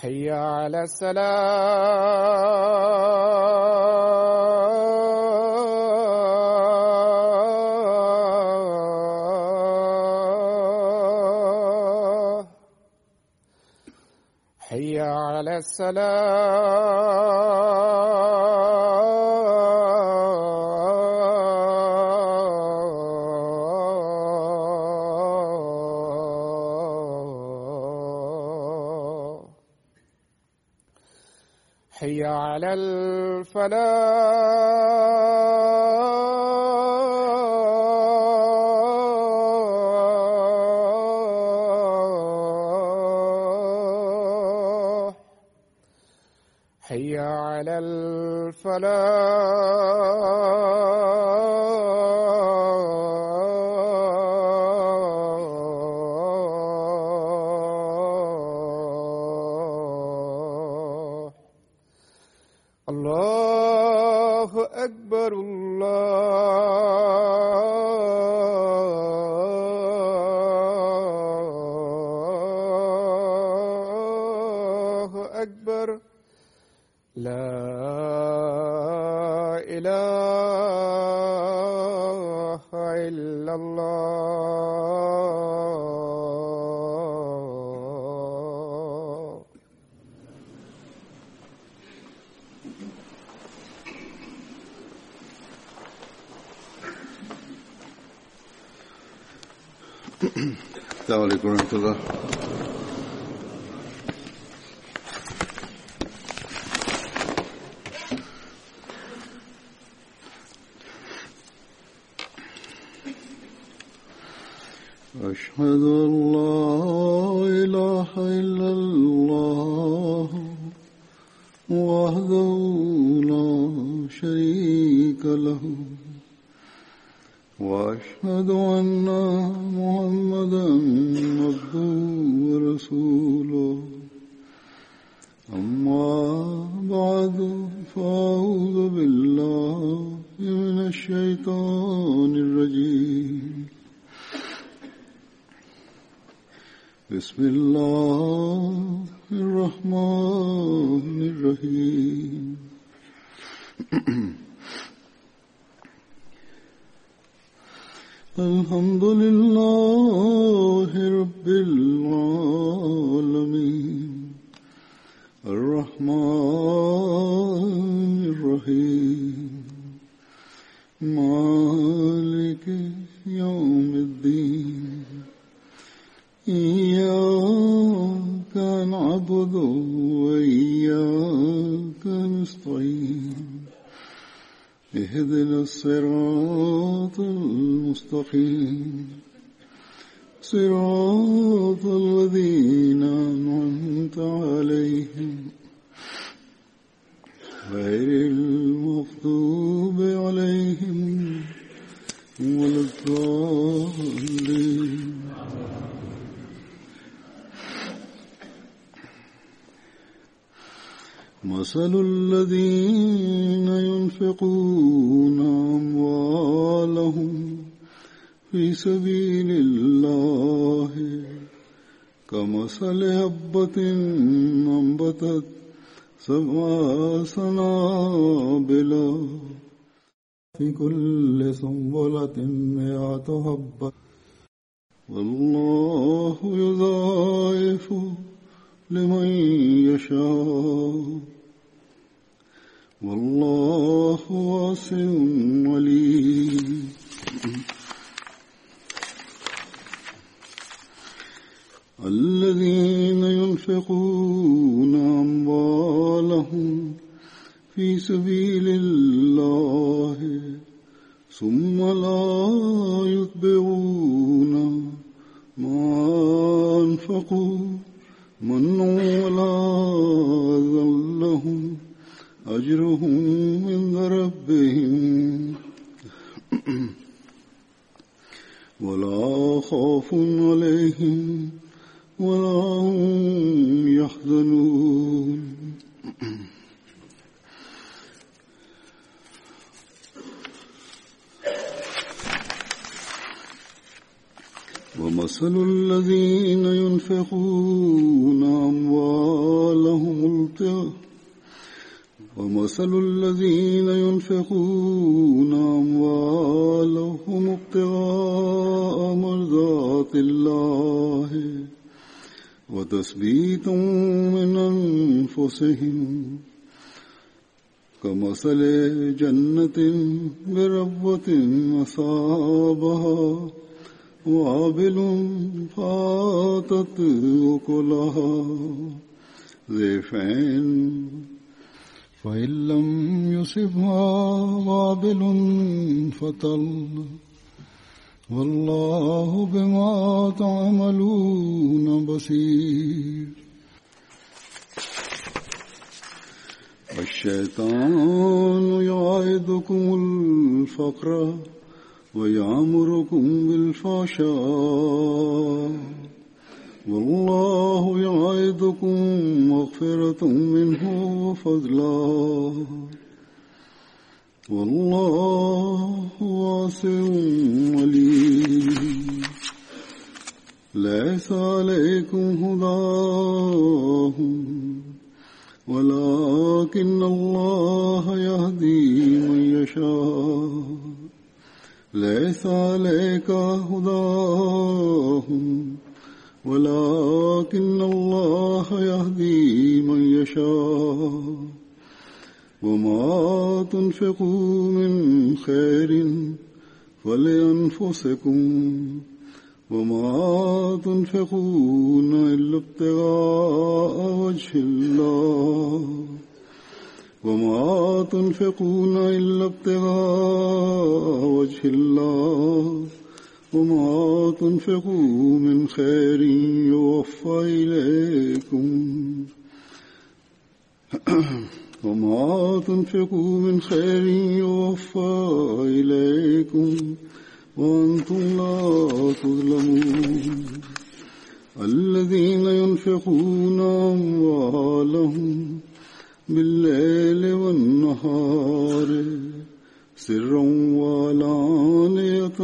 حي على السلام. حي على السلام. الفلاح حي على الفلاح. السلام عليكم ورحمة الله أشهد في كمثل هبة أنبتت سبع سنابل في كل سنبلة مئة حبة والله يضاعف لمن يشاء. والله واسع عليم الذين ينفقون أموالهم في سبيل الله ثم لا يتبعون ما أنفقوا من ولا ذلهم أجرهم عند ربهم. ولا خوف عليهم ولا هم يحزنون. ومثل الذين ينفقون أموالهم ابتغاء ومثل الذين ينفقون أموالهم ابتغاء مرضات الله. وتثبيتا من أنفسهم كمثل جنة بربوة أصابها وابل فاتت أكلها ضيفين فإن لم يصبها وابل فطل والله بما تعملون بصير. الشيطان يعيدكم الفقر ويعمركم بالفحشاء. والله يعيدكم مغفرة منه وفضلا. والله واسع عليم. ليس عليكم هداهم ولكن الله يهدي من يشاء. ليس عليك هداهم ولكن الله يهدي من يشاء. وما تنفقوا من خير فلأنفسكم وما تنفقون إلا ابتغاء وجه الله وما تنفقون إلا ابتغاء وجه الله وما تنفقوا من خير يوفى إليكم وما تنفقوا من خير يوفى إليكم وأنتم لا تظلمون. الذين ينفقون أموالهم بالليل والنهار سرا وعلانية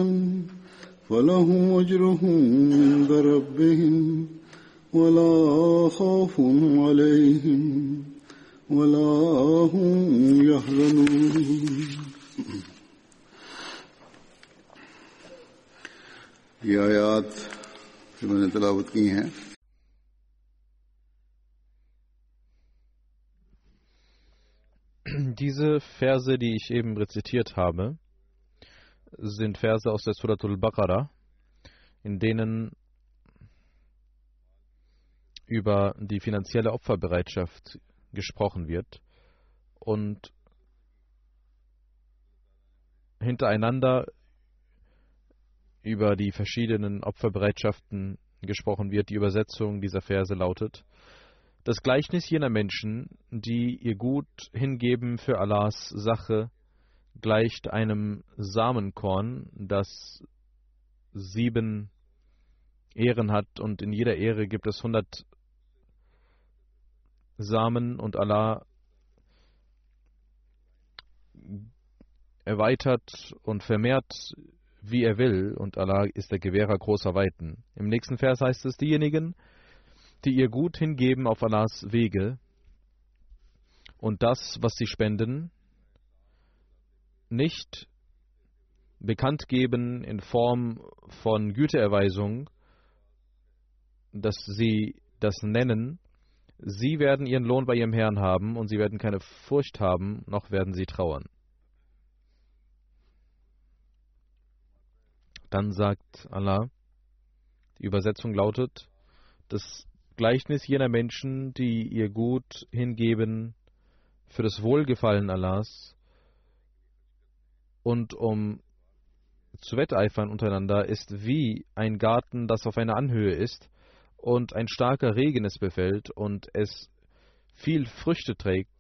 فلهم أجرهم عند ربهم ولا خوف عليهم ولا هم يحزنون یہ آیات جو میں نے تلاوت کی ہیں۔ Diese Verse, die ich eben rezitiert habe, sind Verse aus der Suratul Baqarah, in denen über die finanzielle Opferbereitschaft gesprochen wird und hintereinander über die verschiedenen Opferbereitschaften gesprochen wird. Die Übersetzung dieser Verse lautet, Das Gleichnis jener Menschen, die ihr Gut hingeben für Allahs Sache, gleicht einem Samenkorn, das sieben Ehren hat und in jeder Ehre gibt es hundert Samen und Allah erweitert und vermehrt, wie er will, und Allah ist der Gewährer großer Weiten. Im nächsten Vers heißt es, diejenigen, die ihr Gut hingeben auf Allahs Wege und das, was sie spenden, nicht bekannt geben in Form von Güteerweisung, dass sie das nennen, sie werden ihren Lohn bei ihrem Herrn haben und sie werden keine Furcht haben, noch werden sie trauern. Dann sagt Allah, die Übersetzung lautet, das Gleichnis jener Menschen, die ihr Gut hingeben für das Wohlgefallen Allahs und um zu wetteifern untereinander, ist wie ein Garten, das auf einer Anhöhe ist und ein starker Regen es befällt und es viel Früchte trägt.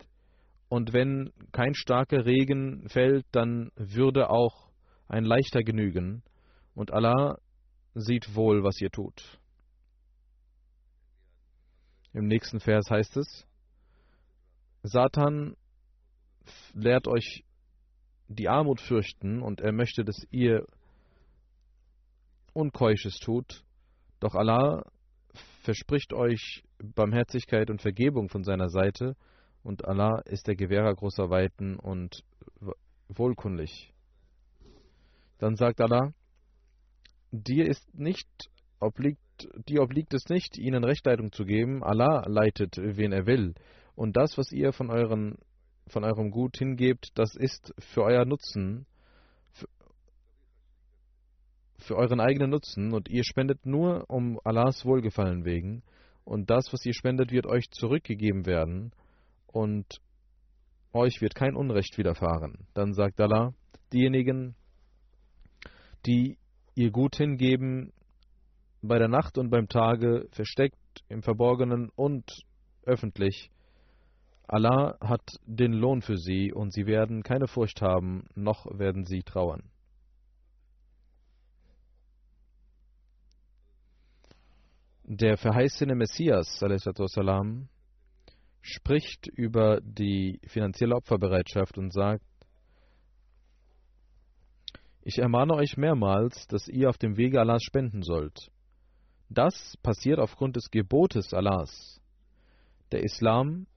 Und wenn kein starker Regen fällt, dann würde auch ein leichter genügen. Und Allah sieht wohl, was ihr tut. Im nächsten Vers heißt es, Satan lehrt euch die Armut fürchten und er möchte, dass ihr Unkeusches tut. Doch Allah verspricht euch Barmherzigkeit und Vergebung von seiner Seite und Allah ist der Gewährer großer Weiten und wohlkundig. Dann sagt Allah, dir ist nicht obliegt dir obliegt es nicht, ihnen Rechtleitung zu geben. Allah leitet, wen er will. Und das, was ihr von, euren, von eurem Gut hingebt, das ist für euer Nutzen, für euren eigenen Nutzen. Und ihr spendet nur um Allahs Wohlgefallen wegen. Und das, was ihr spendet, wird euch zurückgegeben werden. Und euch wird kein Unrecht widerfahren. Dann sagt Allah, diejenigen, die ihr Gut hingeben, bei der Nacht und beim Tage, versteckt, im Verborgenen und öffentlich. Allah hat den Lohn für sie und sie werden keine Furcht haben, noch werden sie trauern. Der verheißene Messias salam, spricht über die finanzielle Opferbereitschaft und sagt, ich ermahne euch mehrmals, dass ihr auf dem Wege Allahs spenden sollt. Das passiert aufgrund des Gebotes Allahs. Der Islam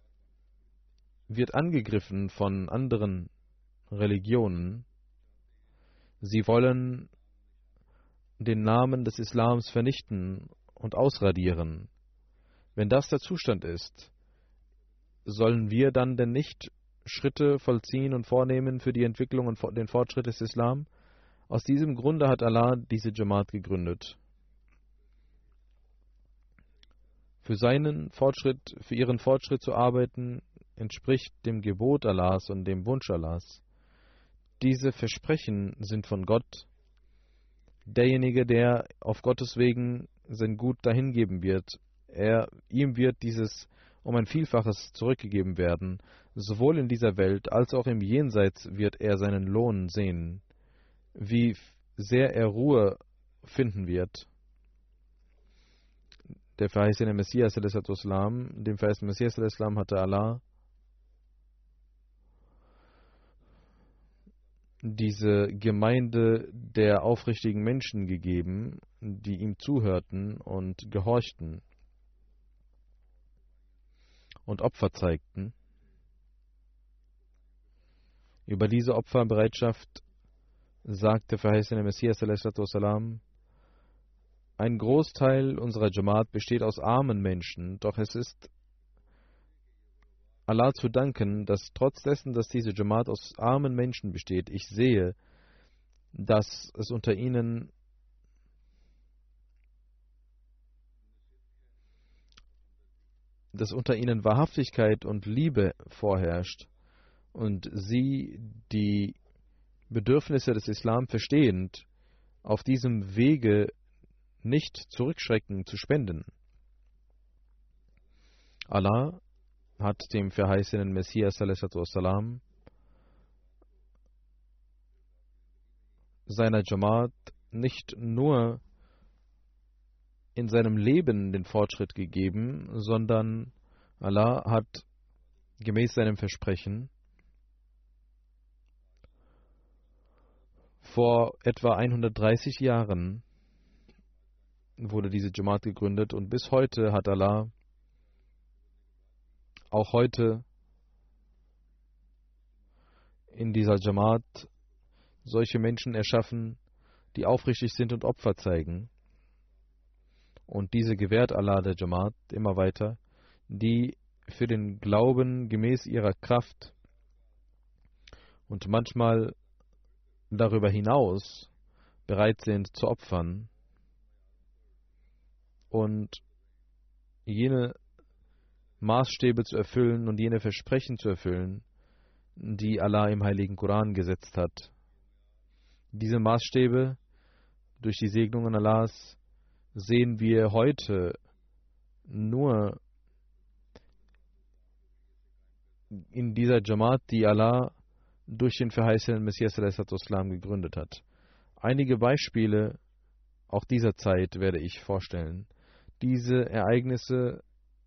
wird angegriffen von anderen Religionen. Sie wollen den Namen des Islams vernichten und ausradieren. Wenn das der Zustand ist, sollen wir dann denn nicht Schritte vollziehen und vornehmen für die Entwicklung und den Fortschritt des Islam? Aus diesem Grunde hat Allah diese Jamaat gegründet. Für seinen Fortschritt, für ihren Fortschritt zu arbeiten, entspricht dem Gebot Allahs und dem Wunsch Allahs. Diese Versprechen sind von Gott. Derjenige, der auf Gottes Wegen sein Gut dahingeben wird, er, ihm wird dieses um ein Vielfaches zurückgegeben werden. Sowohl in dieser Welt als auch im Jenseits wird er seinen Lohn sehen, wie sehr er Ruhe finden wird. Der verheißene Messias, dem verheißenen Messias, hatte Allah diese Gemeinde der aufrichtigen Menschen gegeben, die ihm zuhörten und gehorchten und Opfer zeigten. Über diese Opferbereitschaft sagte verheißene Messias, ein Großteil unserer Jamaat besteht aus armen Menschen, doch es ist Allah zu danken, dass trotz dessen, dass diese Jamaat aus armen Menschen besteht, ich sehe, dass es unter ihnen dass unter ihnen Wahrhaftigkeit und Liebe vorherrscht und sie die Bedürfnisse des Islam verstehend auf diesem Wege nicht zurückschrecken zu spenden. Allah hat dem verheißenen Messias wassalam, seiner Jamaat nicht nur in seinem Leben den Fortschritt gegeben, sondern Allah hat gemäß seinem Versprechen vor etwa 130 Jahren wurde diese Jamaat gegründet und bis heute hat Allah auch heute in dieser Jamaat solche Menschen erschaffen, die aufrichtig sind und Opfer zeigen. Und diese gewährt Allah der Jamaat immer weiter, die für den Glauben gemäß ihrer Kraft und manchmal darüber hinaus bereit sind zu opfern und jene Maßstäbe zu erfüllen und jene Versprechen zu erfüllen, die Allah im heiligen Koran gesetzt hat. Diese Maßstäbe durch die Segnungen Allahs sehen wir heute nur in dieser Jamaat, die Allah durch den verheißenen Messias Islam gegründet hat. Einige Beispiele auch dieser Zeit werde ich vorstellen. Diese Ereignisse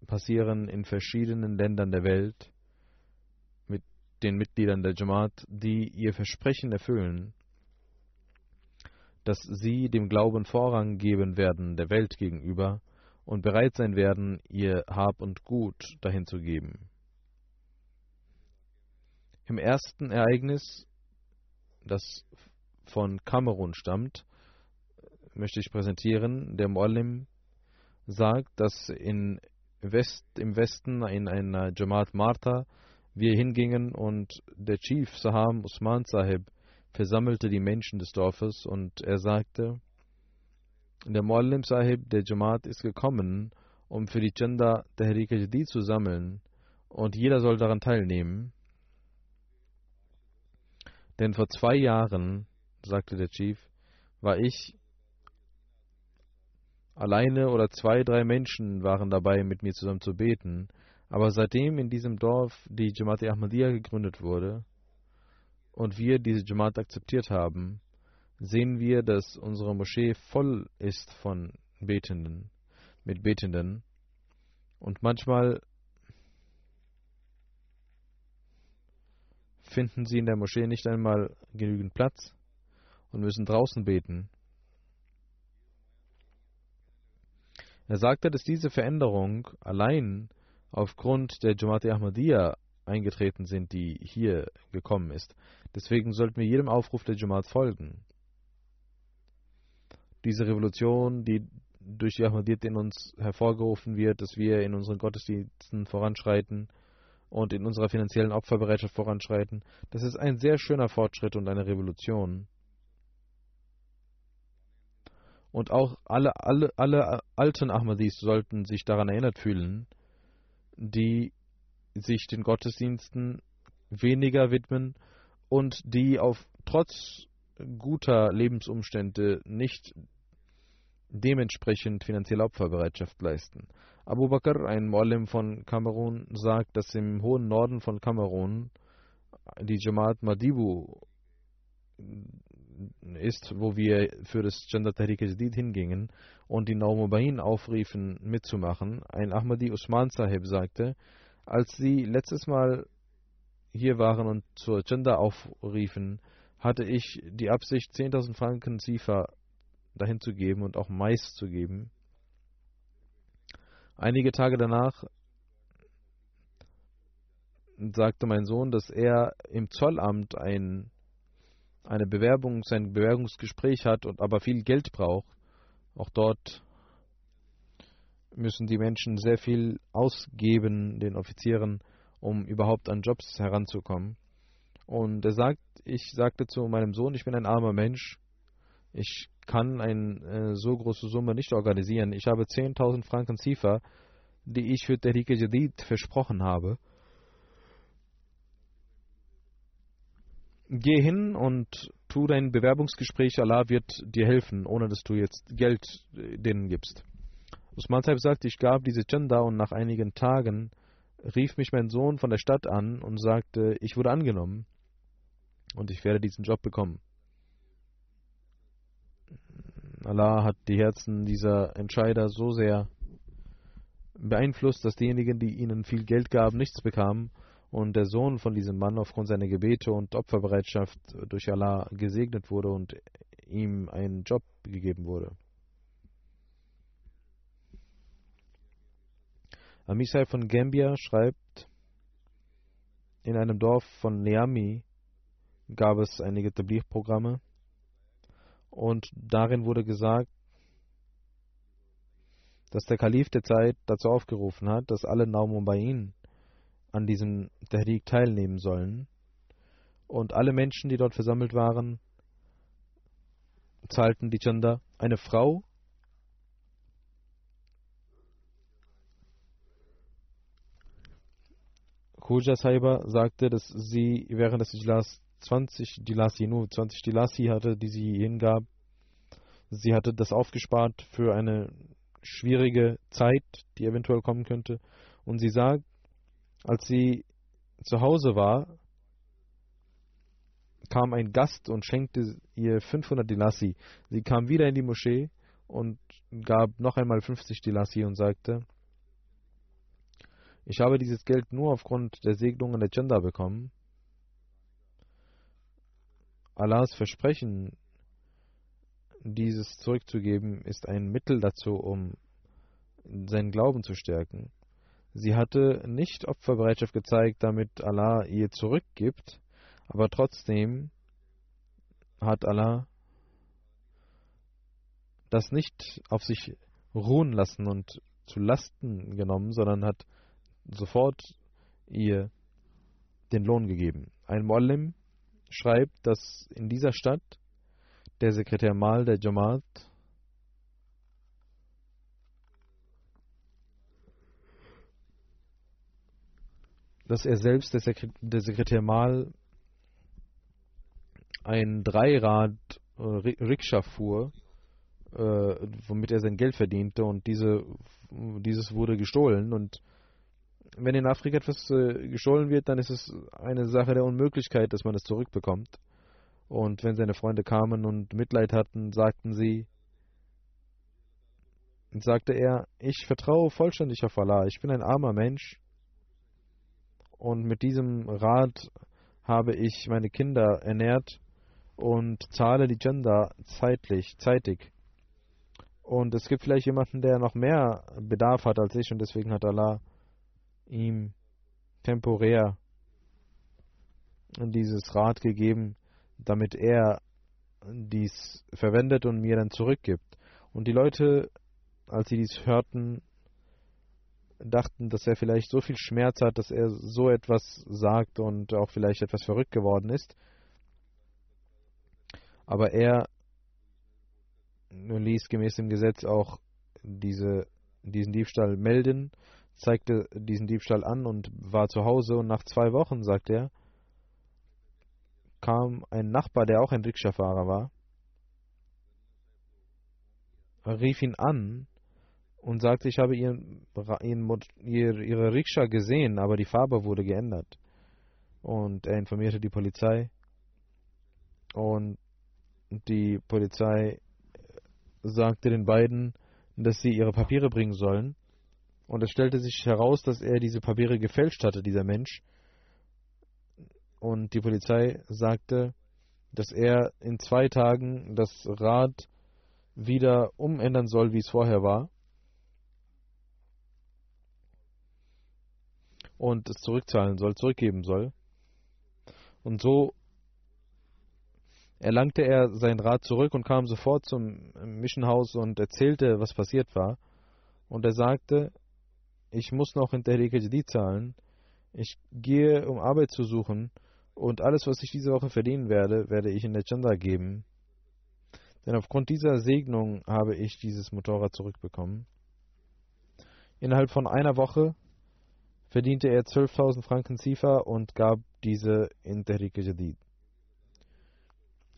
passieren in verschiedenen Ländern der Welt mit den Mitgliedern der Jamaat, die ihr Versprechen erfüllen, dass sie dem Glauben Vorrang geben werden der Welt gegenüber und bereit sein werden, ihr Hab und Gut dahin zu geben. Im ersten Ereignis, das von Kamerun stammt, möchte ich präsentieren. Der Muallim sagt, dass in West, im Westen in einer Jamaat Martha wir hingingen und der Chief Saham Usman Sahib versammelte die Menschen des Dorfes und er sagte, der Muallim Sahib der Jamaat ist gekommen, um für die Chanda Tehrik Jadid zu sammeln und jeder soll daran teilnehmen. Denn vor zwei Jahren, sagte der Chief, war ich alleine oder zwei, drei Menschen waren dabei, mit mir zusammen zu beten. Aber seitdem in diesem Dorf die Jamaat Ahmadiyya gegründet wurde und wir diese Jamaat akzeptiert haben, sehen wir, dass unsere Moschee voll ist von Betenden, mit Betenden. Und manchmal finden sie in der Moschee nicht einmal genügend Platz und müssen draußen beten. Er sagte, dass diese Veränderung allein aufgrund der Jamaat Ahmadiyya eingetreten sind, die hier gekommen ist. Deswegen sollten wir jedem Aufruf der Jamaat folgen. Diese Revolution, die durch die Ahmadiyyat in uns hervorgerufen wird, dass wir in unseren Gottesdiensten voranschreiten, und in unserer finanziellen Opferbereitschaft voranschreiten. Das ist ein sehr schöner Fortschritt und eine Revolution. Und auch alle, alle, alle alten Ahmadis sollten sich daran erinnert fühlen, die sich den Gottesdiensten weniger widmen und die auf trotz guter Lebensumstände nicht dementsprechend finanzielle Opferbereitschaft leisten. Abu Bakr, ein Muallim von Kamerun, sagt, dass im hohen Norden von Kamerun die Jamaat Madibu ist, wo wir für das Gender Tahrik hingingen und die Naumubain aufriefen, mitzumachen. Ein Ahmadi Usman Sahib sagte, als sie letztes Mal hier waren und zur Gender aufriefen, hatte ich die Absicht, 10.000 Franken Zifa dahin zu geben und auch Mais zu geben. Einige Tage danach sagte mein Sohn, dass er im Zollamt ein, eine Bewerbung, sein Bewerbungsgespräch hat und aber viel Geld braucht. Auch dort müssen die Menschen sehr viel ausgeben, den Offizieren, um überhaupt an Jobs heranzukommen. Und er sagt, ich sagte zu meinem Sohn, ich bin ein armer Mensch. Ich kann eine äh, so große Summe nicht organisieren. Ich habe 10.000 Franken Zifa, die ich für Tariqa Jadid versprochen habe. Geh hin und tu dein Bewerbungsgespräch. Allah wird dir helfen, ohne dass du jetzt Geld äh, denen gibst. Usman Saib sagt, ich gab diese Chanda und nach einigen Tagen rief mich mein Sohn von der Stadt an und sagte, ich wurde angenommen und ich werde diesen Job bekommen. Allah hat die Herzen dieser Entscheider so sehr beeinflusst, dass diejenigen, die ihnen viel Geld gaben, nichts bekamen und der Sohn von diesem Mann aufgrund seiner Gebete und Opferbereitschaft durch Allah gesegnet wurde und ihm ein Job gegeben wurde. Amisai von Gambia schreibt, in einem Dorf von Niami gab es einige Tabligh-Programme und darin wurde gesagt, dass der Kalif der Zeit dazu aufgerufen hat, dass alle Naumumbayin an diesem Tahrik teilnehmen sollen. Und alle Menschen, die dort versammelt waren, zahlten die Chanda. Eine Frau Khuja Saiba sagte, dass sie während des Ijlas 20 Dilasi, nur 20 Dilasi hatte, die sie hingab. Sie hatte das aufgespart für eine schwierige Zeit, die eventuell kommen könnte. Und sie sagt, als sie zu Hause war, kam ein Gast und schenkte ihr 500 Dilasi. Sie kam wieder in die Moschee und gab noch einmal 50 Dilasi und sagte, ich habe dieses Geld nur aufgrund der Segnungen der Chanda bekommen. Allahs Versprechen, dieses zurückzugeben, ist ein Mittel dazu, um seinen Glauben zu stärken. Sie hatte nicht Opferbereitschaft gezeigt, damit Allah ihr zurückgibt, aber trotzdem hat Allah das nicht auf sich ruhen lassen und zu Lasten genommen, sondern hat sofort ihr den Lohn gegeben. Ein Muallim schreibt, dass in dieser Stadt der Sekretär Mal der Jamaat dass er selbst, der, Sekre der Sekretär Mal, ein Dreirad äh, Rikscha fuhr, äh, womit er sein Geld verdiente und diese, dieses wurde gestohlen und wenn in Afrika etwas äh, gestohlen wird, dann ist es eine Sache der Unmöglichkeit, dass man es zurückbekommt. Und wenn seine Freunde kamen und Mitleid hatten, sagten sie, sagte er, ich vertraue vollständig auf Allah, ich bin ein armer Mensch und mit diesem Rat habe ich meine Kinder ernährt und zahle die Gender zeitlich, zeitig. Und es gibt vielleicht jemanden, der noch mehr Bedarf hat als ich und deswegen hat Allah ihm temporär dieses Rad gegeben, damit er dies verwendet und mir dann zurückgibt. Und die Leute, als sie dies hörten, dachten, dass er vielleicht so viel Schmerz hat, dass er so etwas sagt und auch vielleicht etwas verrückt geworden ist. Aber er ließ gemäß dem Gesetz auch diese, diesen Diebstahl melden, zeigte diesen Diebstahl an und war zu Hause und nach zwei Wochen, sagt er, kam ein Nachbar, der auch ein Rikscha-Fahrer war, rief ihn an und sagte, ich habe ihren, ihren, ihre Rikscha gesehen, aber die Farbe wurde geändert. Und er informierte die Polizei und die Polizei sagte den beiden, dass sie ihre Papiere bringen sollen. Und es stellte sich heraus, dass er diese Papiere gefälscht hatte, dieser Mensch. Und die Polizei sagte, dass er in zwei Tagen das Rad wieder umändern soll, wie es vorher war. und es zurückzahlen soll, zurückgeben soll. Und so erlangte er sein Rat zurück und kam sofort zum Missionhaus und erzählte, was passiert war. Und er sagte, ich muss noch in Tehrik Jadid zahlen. Ich gehe, um Arbeit zu suchen. Und alles, was ich diese Woche verdienen werde, werde ich in der Chanda geben. Denn aufgrund dieser Segnung habe ich dieses Motorrad zurückbekommen. Innerhalb von einer Woche verdiente er 12.000 Franken Zifa und gab diese in Tehrik Jadid.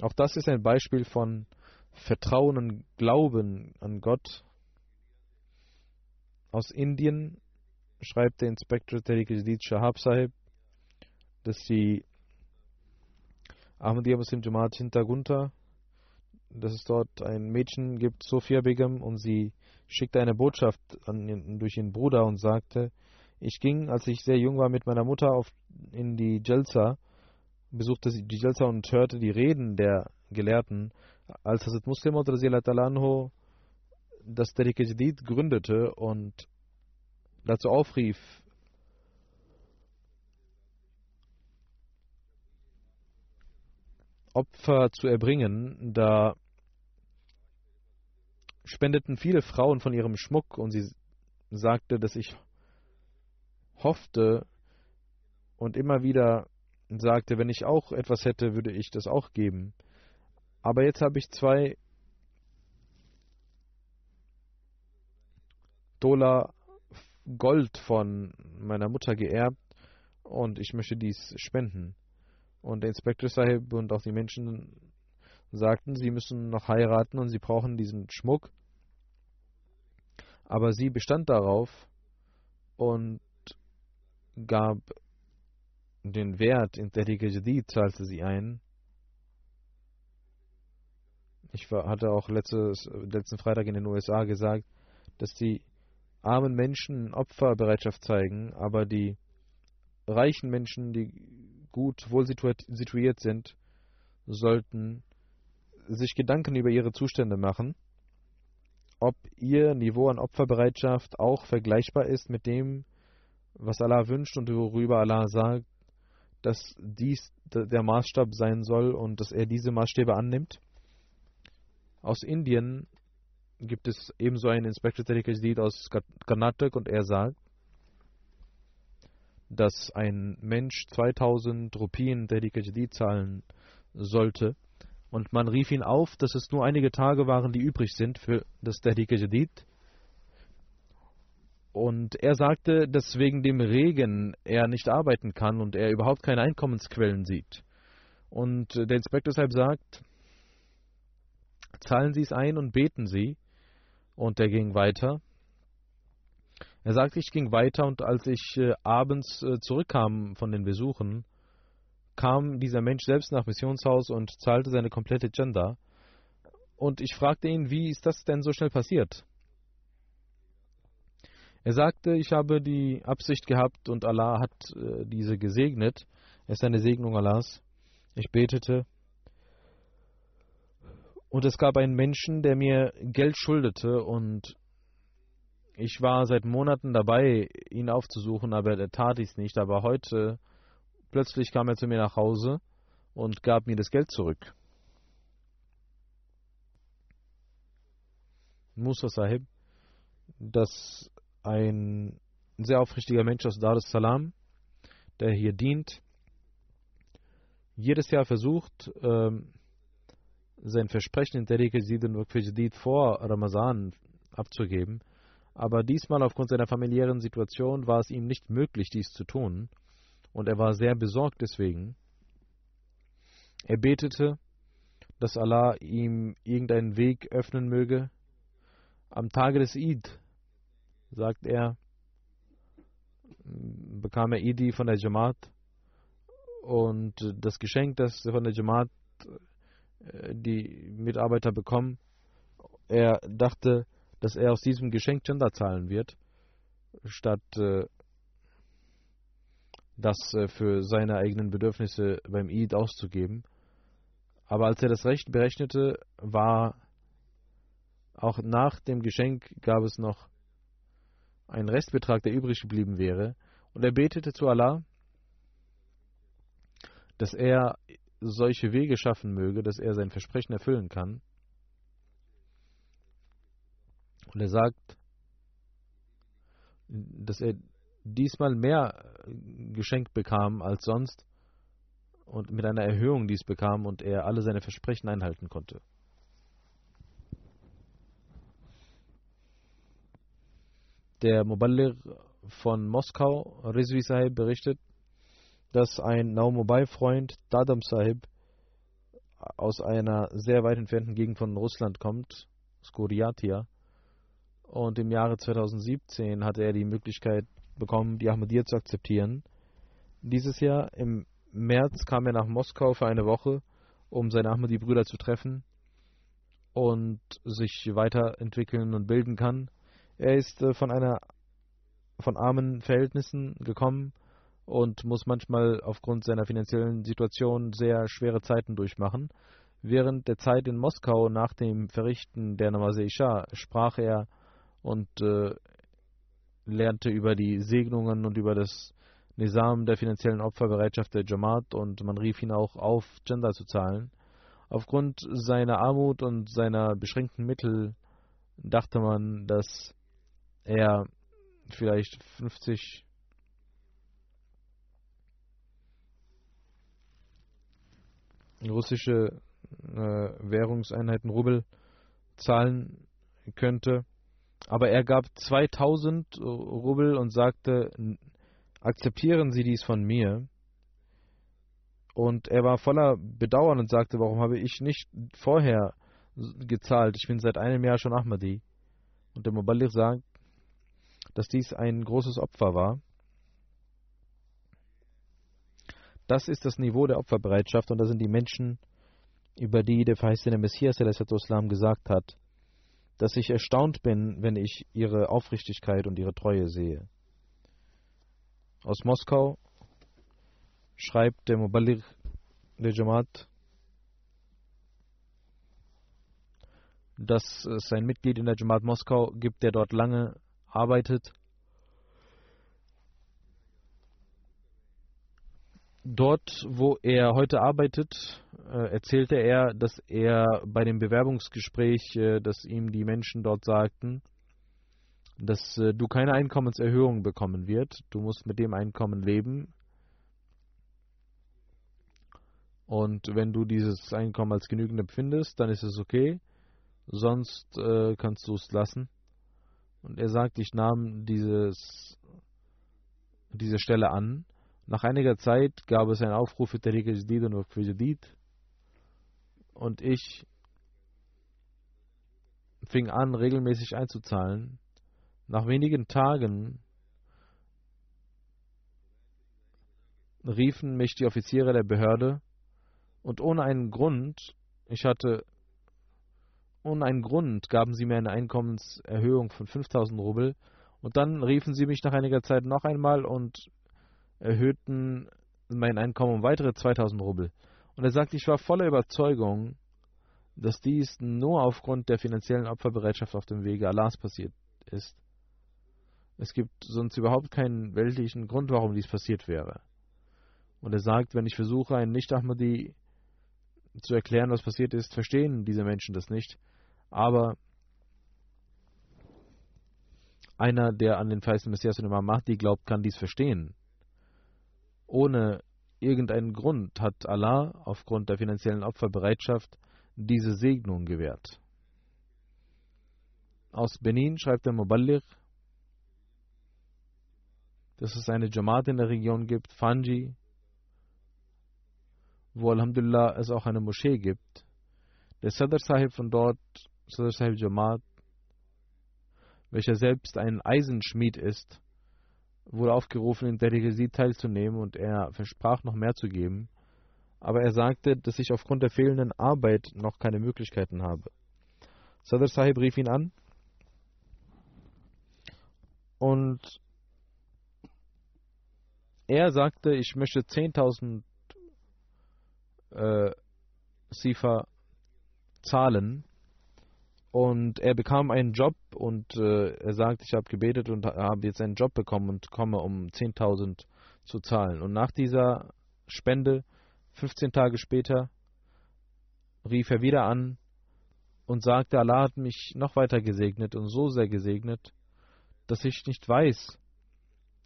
Auch das ist ein Beispiel von Vertrauen und Glauben an Gott, Aus Indien schreibt der Inspektor Tariq Shahab Sahib, dass die Ahmadiyya Muslim Jamaat Hintergunter, dass es dort ein Mädchen gibt, Sophia Begum, und sie schickte eine Botschaft an, durch ihren Bruder und sagte, ich ging, als ich sehr jung war, mit meiner Mutter auf, in die Jalsa, besuchte die Jalsa und hörte die Reden der Gelehrten, als Hazrat Muslim anhu das Tariq Jadid gründete und dazu aufrief, Opfer zu erbringen, da spendeten viele Frauen von ihrem Schmuck und sie sagte, dass ich hoffte und immer wieder sagte, wenn ich auch etwas hätte, würde ich das auch geben. Aber jetzt habe ich zwei Dollar Gold von meiner Mutter geerbt und ich möchte dies spenden. Und der Inspektor Sahib und auch die Menschen sagten, sie müssen noch heiraten und sie brauchen diesen Schmuck. Aber sie bestand darauf und gab den Wert in Tariqa Jadid, zahlte sie ein. Ich hatte auch letztes, letzten Freitag in den USA gesagt, dass die armen Menschen Opferbereitschaft zeigen, aber die reichen Menschen, die gut wohl situiert sind, sollten sich Gedanken über ihre Zustände machen, ob ihr Niveau an Opferbereitschaft auch vergleichbar ist mit dem, was Allah wünscht und worüber Allah sagt, dass dies der Maßstab sein soll und dass er diese Maßstäbe annimmt. Aus Indien gibt es ebenso einen Inspektor Tariq aus Karnatak und er sagt, dass ein Mensch 2000 Rupien Tariq zahlen sollte und man rief ihn auf, dass es nur einige Tage waren, die übrig sind für das Tariq Jadid. Und er sagte, dass wegen dem Regen er nicht arbeiten kann und er überhaupt keine Einkommensquellen sieht. Und der Inspektor deshalb sagt, zahlen Sie es ein und beten Sie. Und er ging weiter. Er sagte, ich ging weiter und als ich äh, abends äh, zurückkam von den Besuchen, kam dieser Mensch selbst nach Missionshaus und zahlte seine komplette Gender. Und ich fragte ihn, wie ist das denn so schnell passiert? Er sagte, ich habe die Absicht gehabt und Allah hat äh, diese gesegnet. Es ist eine Segnung Allahs. Ich betete und es gab einen Menschen, der mir Geld schuldete und ich war seit Monaten dabei, ihn aufzusuchen, aber er tat dies nicht. Aber heute plötzlich kam er zu mir nach Hause und gab mir das Geld zurück. Musa Sahib, dass ein sehr aufrichtiger Mensch aus Dar es Salaam, der hier dient, jedes Jahr versucht, ähm, sein Versprechen in Tariq Jadid und Jadid vor Ramazan abzugeben, aber diesmal aufgrund seiner familiären Situation war es ihm nicht möglich, dies zu tun, und er war sehr besorgt deswegen. Er betete, dass Allah ihm irgendeinen Weg öffnen möge. Am Tage des Eid, sagt er, bekam er Idi von der Jamaat und das Geschenk, das von der Jamaat die Mitarbeiter bekommen. Er dachte, dass er aus diesem Geschenk Gender zahlen wird, statt äh, das äh, für seine eigenen Bedürfnisse beim Eid auszugeben. Aber als er das Recht berechnete, war auch nach dem Geschenk gab es noch einen Restbetrag, der übrig geblieben wäre. Und er betete zu Allah, dass er solche Wege schaffen möge, dass er sein Versprechen erfüllen kann. Und er sagt, dass er diesmal mehr geschenkt bekam als sonst und mit einer Erhöhung dies bekam und er alle seine Versprechen einhalten konnte. Der Muballigh von Moskau, Rizvi Sahib, berichtet, dass ein Naumobai-Freund, Dadam Sahib, aus einer sehr weit entfernten Gegend von Russland kommt, Skuriatia, Und im Jahre 2017 hatte er die Möglichkeit bekommen, die Ahmadiyya zu akzeptieren. Dieses Jahr im März kam er nach Moskau für eine Woche, um seine Ahmadi-Brüder zu treffen und sich weiterentwickeln und bilden kann. Er ist äh, von einer von armen Verhältnissen gekommen und muss manchmal aufgrund seiner finanziellen Situation sehr schwere Zeiten durchmachen. Während der Zeit in Moskau nach dem Verrichten der Namaz Isha sprach er und äh, lernte über die Segnungen und über das Nizam der finanziellen Opferbereitschaft der Jamaat und man rief ihn auch auf, Gender zu zahlen. Aufgrund seiner Armut und seiner beschränkten Mittel dachte man, dass er vielleicht 50 russische äh, Währungseinheiten Rubel zahlen könnte. Aber er gab 2000 Rubel und sagte, akzeptieren Sie dies von mir. Und er war voller Bedauern und sagte, warum habe ich nicht vorher gezahlt? Ich bin seit einem Jahr schon Ahmadi. Und der Muballigh sagt, dass dies ein großes Opfer war. Das ist das Niveau der Opferbereitschaft und das sind die Menschen, über die der verheißene Messias Islam gesagt hat, dass ich erstaunt bin, wenn ich ihre Aufrichtigkeit und ihre Treue sehe. Aus Moskau schreibt der Muballigh der Jamaat, dass es ein Mitglied in der Jamaat Moskau gibt, der dort lange arbeitet. Dort, wo er heute arbeitet, äh, erzählte er, dass er bei dem Bewerbungsgespräch, äh, dass ihm die Menschen dort sagten, dass äh, du keine Einkommenserhöhung bekommen wird. Du musst mit dem Einkommen leben. Und wenn du dieses Einkommen als genügend empfindest, dann ist es okay. Sonst kannst du es lassen. Und er sagt, ich nahm dieses, diese Stelle an. Nach einiger Zeit gab es einen Aufruf für Tariqa Jadid und für Jadid. Und ich fing an, regelmäßig einzuzahlen. Nach wenigen Tagen riefen mich die Offiziere der Behörde und ohne einen Grund, ich hatte ohne einen Grund gaben sie mir eine Einkommenserhöhung von 5000 Rubel und dann riefen sie mich nach einiger Zeit noch einmal und erhöhten mein Einkommen um weitere 2000 Rubel. Und er sagt, ich war voller Überzeugung, dass dies nur aufgrund der finanziellen Opferbereitschaft auf dem Wege Allahs passiert ist. Es gibt sonst überhaupt keinen weltlichen Grund, warum dies passiert wäre. Und er sagt, wenn ich versuche, einen Nicht-Ahmadi zu erklären, was passiert ist, verstehen diese Menschen das nicht. Aber einer, der an den verheißenen Messias und Imam Mahdi glaubt, kann dies verstehen. Ohne irgendeinen Grund hat Allah aufgrund der finanziellen Opferbereitschaft diese Segnung gewährt. Aus Benin schreibt der Muballigh, dass es eine Jamaat in der Region gibt, Fanji, wo Alhamdulillah es auch eine Moschee gibt. Der Sadr Sahib von dort Sadr Sahib Jamaat, welcher selbst ein Eisenschmied ist, wurde aufgerufen, in der Regie teilzunehmen und er versprach noch mehr zu geben, aber er sagte, dass ich aufgrund der fehlenden Arbeit noch keine Möglichkeiten habe. Sadr Sahib rief ihn an und er sagte, ich möchte 10.000 äh, Sifa zahlen, und er bekam einen Job und äh, er sagt, ich habe gebetet und habe jetzt einen Job bekommen und komme, um 10.000 zu zahlen. Und nach dieser Spende, 15 Tage später, rief er wieder an und sagte, Allah hat mich noch weiter gesegnet und so sehr gesegnet, dass ich nicht weiß,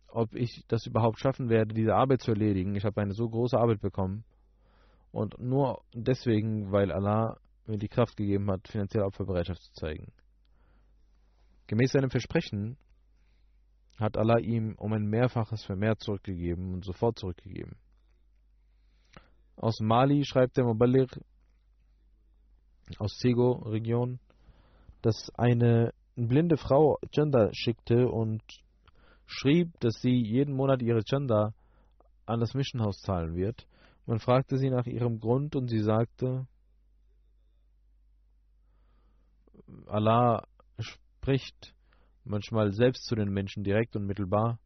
ob ich das überhaupt schaffen werde, diese Arbeit zu erledigen. Ich habe eine so große Arbeit bekommen. Und nur deswegen, weil Allah mir die Kraft gegeben hat, finanzielle Opferbereitschaft zu zeigen. Gemäß seinem Versprechen hat Allah ihm um ein Mehrfaches vermehrt zurückgegeben und sofort zurückgegeben. Aus Mali schreibt der Muballigh aus Sego-Region, dass eine blinde Frau Chanda schickte und schrieb, dass sie jeden Monat ihre Chanda an das Mischenhaus zahlen wird. Man fragte sie nach ihrem Grund und sie sagte, Allah spricht manchmal selbst zu den Menschen direkt und mittelbar,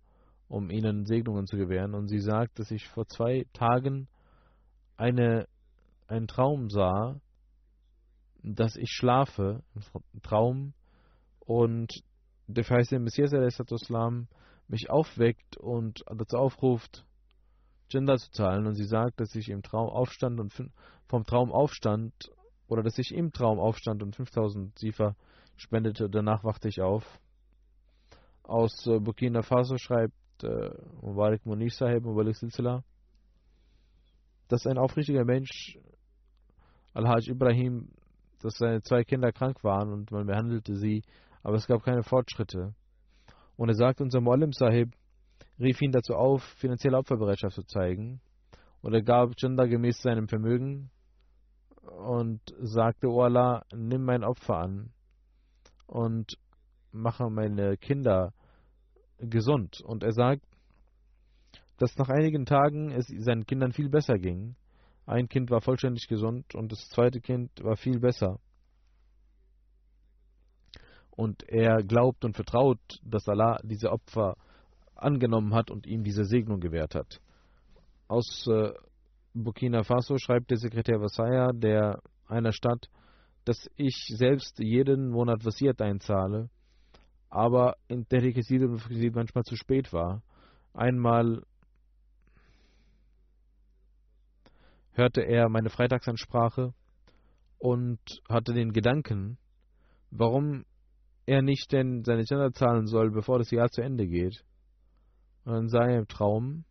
um ihnen Segnungen zu gewähren. Und sie sagt, dass ich vor zwei Tagen eine, einen Traum sah, dass ich schlafe, im Traum, und der verheißene Messias Islam mich aufweckt und dazu aufruft, Gender zu zahlen. Und sie sagt, dass ich im Traum aufstand und vom Traum aufstand, oder dass ich im Traum aufstand und 5000 Sifa spendete. Danach wachte ich auf. Aus äh, Burkina Faso schreibt äh, Mubarak Munif Sahib, Mubarak Silsila, dass ein aufrichtiger Mensch, Al-Hajj Ibrahim, dass seine zwei Kinder krank waren und man behandelte sie, aber es gab keine Fortschritte. Und er sagt, unser Muallim Sahib rief ihn dazu auf, finanzielle Opferbereitschaft zu zeigen. Und er gab Janda gemäß seinem Vermögen und sagte, O Allah, nimm mein Opfer an und mache meine Kinder gesund. Und er sagt, dass nach einigen Tagen es seinen Kindern viel besser ging. Ein Kind war vollständig gesund und das zweite Kind war viel besser. Und er glaubt und vertraut, dass Allah diese Opfer angenommen hat und ihm diese Segnung gewährt hat. Aus äh, Burkina Faso schreibt der Sekretär Vassaya der einer Stadt, dass ich selbst jeden Monat Wasiert einzahle, aber in der Requisit manchmal zu spät war. Einmal hörte er meine Freitagsansprache und hatte den Gedanken, warum er nicht denn seine Kinder zahlen soll, bevor das Jahr zu Ende geht. Und dann sah er im Traum,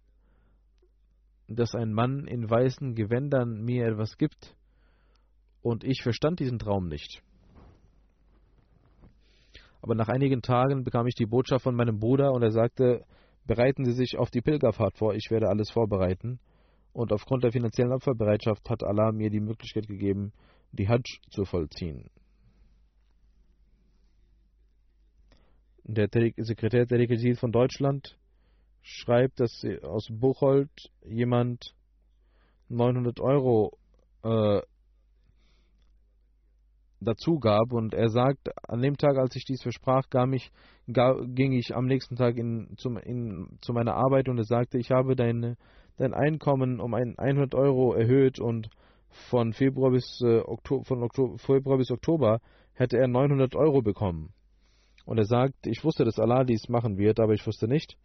dass ein Mann in weißen Gewändern mir etwas gibt, und ich verstand diesen Traum nicht. Aber nach einigen Tagen bekam ich die Botschaft von meinem Bruder und er sagte, bereiten Sie sich auf die Pilgerfahrt vor, ich werde alles vorbereiten. Und aufgrund der finanziellen Opferbereitschaft hat Allah mir die Möglichkeit gegeben, die Hajj zu vollziehen. Der Sekretär der Requisit von Deutschland schreibt, dass aus Buchholz jemand 900 Euro äh, dazu gab und er sagt, an dem Tag, als ich dies versprach, ich, ging ich am nächsten Tag in, zum, in, zu meiner Arbeit. Und er sagte, ich habe deine, dein Einkommen um ein 100 Euro erhöht. Und von Februar bis, äh, Oktober, von Oktober, Februar bis Oktober hätte er 900 Euro bekommen. Und er sagt, ich wusste, dass Allah dies machen wird, aber ich wusste nicht,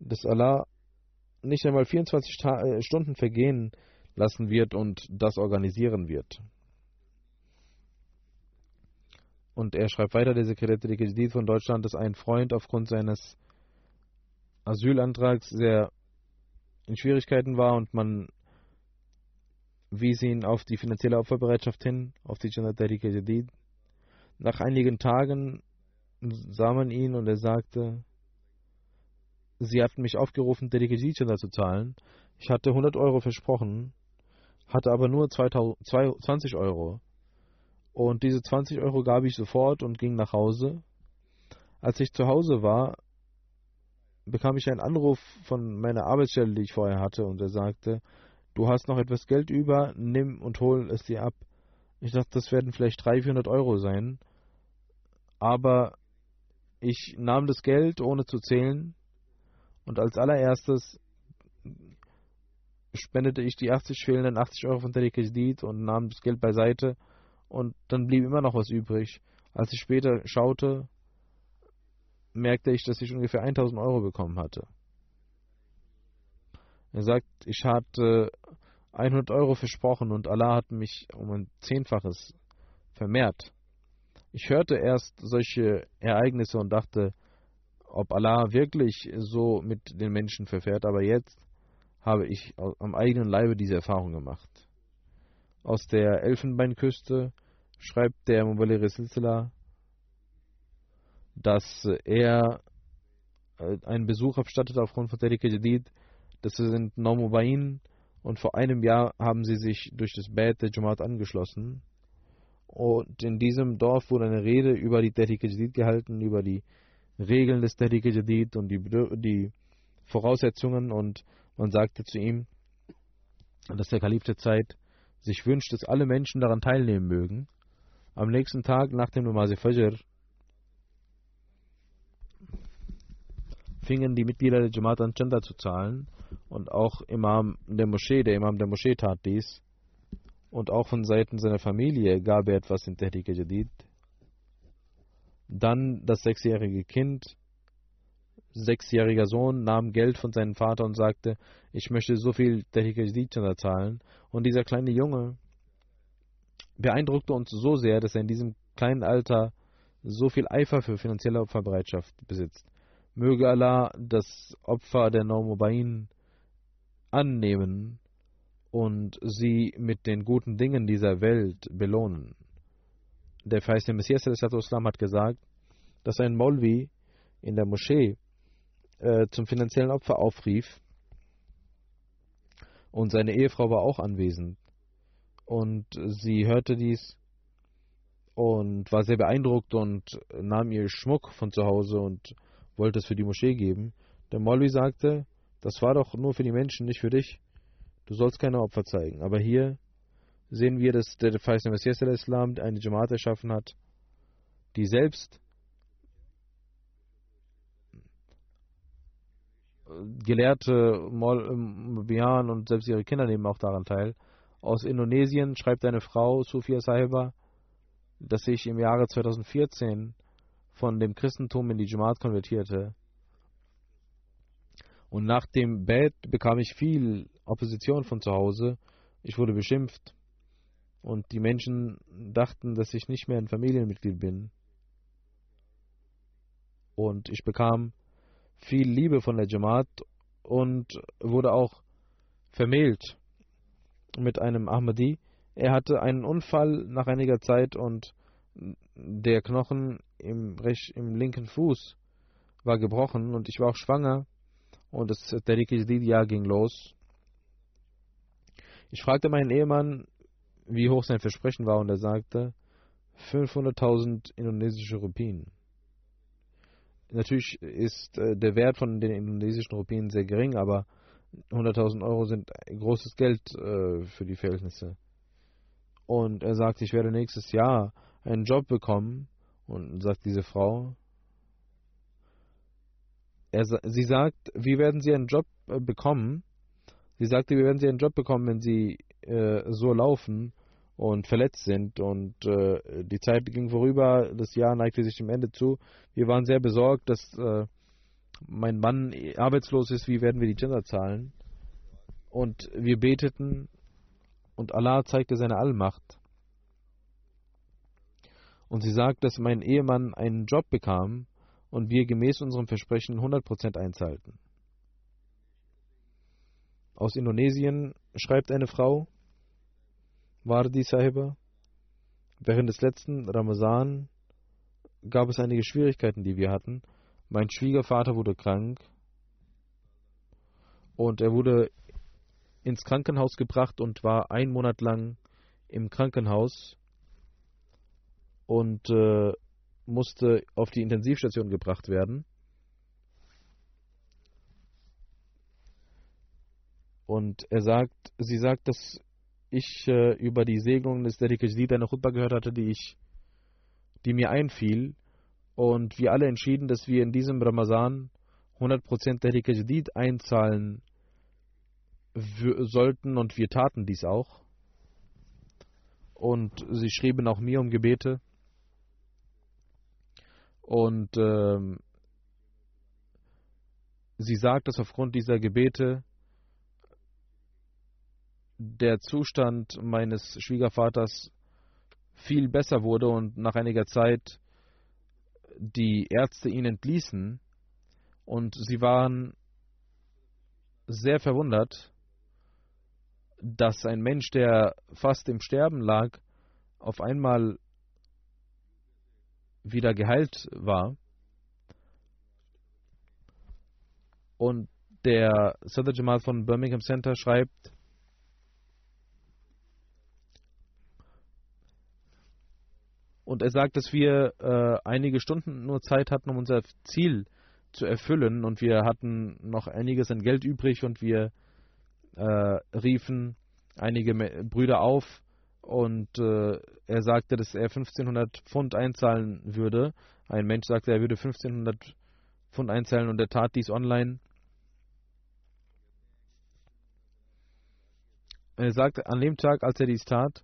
dass Allah nicht einmal 24 Ta äh, Stunden vergehen lassen wird und das organisieren wird. Und er schreibt weiter, der Sekretär der von Deutschland, dass ein Freund aufgrund seines Asylantrags sehr in Schwierigkeiten war und man wies ihn auf die finanzielle Opferbereitschaft hin, auf die Jannat Jadid. Nach einigen Tagen sah man ihn und er sagte, sie hatten mich aufgerufen, Dedikation zu zahlen. Ich hatte 100 Euro versprochen, hatte aber nur 20 Euro. Und diese 20 Euro gab ich sofort und ging nach Hause. Als ich zu Hause war, bekam ich einen Anruf von meiner Arbeitsstelle, die ich vorher hatte, und er sagte, du hast noch etwas Geld über, nimm und hol es dir ab. Ich dachte, das werden vielleicht 300, 400 Euro sein. Aber ich nahm das Geld, ohne zu zählen, und als allererstes spendete ich die 80 fehlenden 80 Euro von Tariq Ajdid und nahm das Geld beiseite und dann blieb immer noch was übrig. Als ich später schaute, merkte ich, dass ich ungefähr 1000 Euro bekommen hatte. Er sagt, ich hatte 100 Euro versprochen und Allah hat mich um ein Zehnfaches vermehrt. Ich hörte erst solche Ereignisse und dachte, ob Allah wirklich so mit den Menschen verfährt, aber jetzt habe ich am eigenen Leibe diese Erfahrung gemacht. Aus der Elfenbeinküste schreibt der Mubalir Silsila, dass er äh, einen Besuch abstattet aufgrund von Tariq Jadid. Das sind Nomubain und vor einem Jahr haben sie sich durch das Bad der Jamaat angeschlossen. Und in diesem Dorf wurde eine Rede über die Tehrik Jadid gehalten, über die Regeln des Tehrik Jadid und die, die Voraussetzungen. Und man sagte zu ihm, dass der Kalif der Zeit sich wünscht, dass alle Menschen daran teilnehmen mögen. Am nächsten Tag nach dem Namaz Fajr fingen die Mitglieder der Jamaat an Chanda zu zahlen und auch Imam der Moschee, der Imam der Moschee tat dies und auch von Seiten seiner Familie gab er etwas in Tehrik Jadid. Dann das sechsjährige Kind, sechsjähriger Sohn, nahm Geld von seinem Vater und sagte, ich möchte so viel Jadid zahlen. Und dieser kleine Junge beeindruckte uns so sehr, dass er in diesem kleinen Alter so viel Eifer für finanzielle Opferbereitschaft besitzt. Möge Allah das Opfer der Naumobain annehmen und sie mit den guten Dingen dieser Welt belohnen. Der verheißene Messias hat gesagt, dass ein Molvi in der Moschee äh, zum finanziellen Opfer aufrief und seine Ehefrau war auch anwesend und sie hörte dies und war sehr beeindruckt und nahm ihr Schmuck von zu Hause und wollte es für die Moschee geben. Der Molvi sagte, das war doch nur für die Menschen, nicht für dich. Du sollst keine Opfer zeigen. Aber hier sehen wir, dass der verheißene Messias Islam eine Jamaat erschaffen hat, die selbst Gelehrte, Bian und selbst ihre Kinder nehmen auch daran teil. Aus Indonesien schreibt eine Frau, Sufia Sahiba, dass sich im Jahre 2014 von dem Christentum in die Jamaat konvertierte. Und nach dem Bett bekam ich viel Opposition von zu Hause. Ich wurde beschimpft. Und die Menschen dachten, dass ich nicht mehr ein Familienmitglied bin. Und ich bekam viel Liebe von der Jamaat und wurde auch vermählt mit einem Ahmadi. Er hatte einen Unfall nach einiger Zeit und der Knochen im, im linken Fuß war gebrochen und ich war auch schwanger und das Tariq-Jahr ging los. Ich fragte meinen Ehemann, wie hoch sein Versprechen war und er sagte 500.000 indonesische Rupien. Natürlich ist äh, der Wert von den indonesischen Rupien sehr gering, aber 100.000 Euro sind großes Geld äh, für die Verhältnisse. Und er sagt, ich werde nächstes Jahr einen Job bekommen. Und sagt diese Frau, er, sie sagt, wie werden Sie einen Job äh, bekommen? Sie sagte, wie werden Sie einen Job bekommen, wenn Sie äh, so laufen und verletzt sind. Und äh, die Zeit ging vorüber, das Jahr neigte sich dem Ende zu. Wir waren sehr besorgt, dass äh, mein Mann arbeitslos ist, wie werden wir die Gender zahlen? Und wir beteten und Allah zeigte seine Allmacht. Und sie sagt, dass mein Ehemann einen Job bekam und wir gemäß unserem Versprechen 100% einzahlten. Aus Indonesien schreibt eine Frau, Wardi Sahiba, während des letzten Ramazan gab es einige Schwierigkeiten, die wir hatten. Mein Schwiegervater wurde krank und er wurde ins Krankenhaus gebracht und war ein Monat lang im Krankenhaus und äh, musste auf die Intensivstation gebracht werden. Und er sagt, sie sagt, dass ich äh, über die Segnung des Dedikajdid eine Chutba gehört hatte, die ich, die mir einfiel. Und wir alle entschieden, dass wir in diesem Ramazan 100% Dedikajdid einzahlen sollten und wir taten dies auch. Und sie schrieben auch mir um Gebete. Und ähm, sie sagt, dass aufgrund dieser Gebete der Zustand meines Schwiegervaters viel besser wurde und nach einiger Zeit die Ärzte ihn entließen und sie waren sehr verwundert, dass ein Mensch, der fast im Sterben lag, auf einmal wieder geheilt war. Und der Sadr von Birmingham Center schreibt, Und er sagt, dass wir äh, einige Stunden nur Zeit hatten, um unser Ziel zu erfüllen. Und wir hatten noch einiges an Geld übrig und wir äh, riefen einige Brüder auf. Und äh, er sagte, dass er 1500 Pfund einzahlen würde. Ein Mensch sagte, er würde 1500 Pfund einzahlen und er tat dies online. Er sagte, an dem Tag, als er dies tat,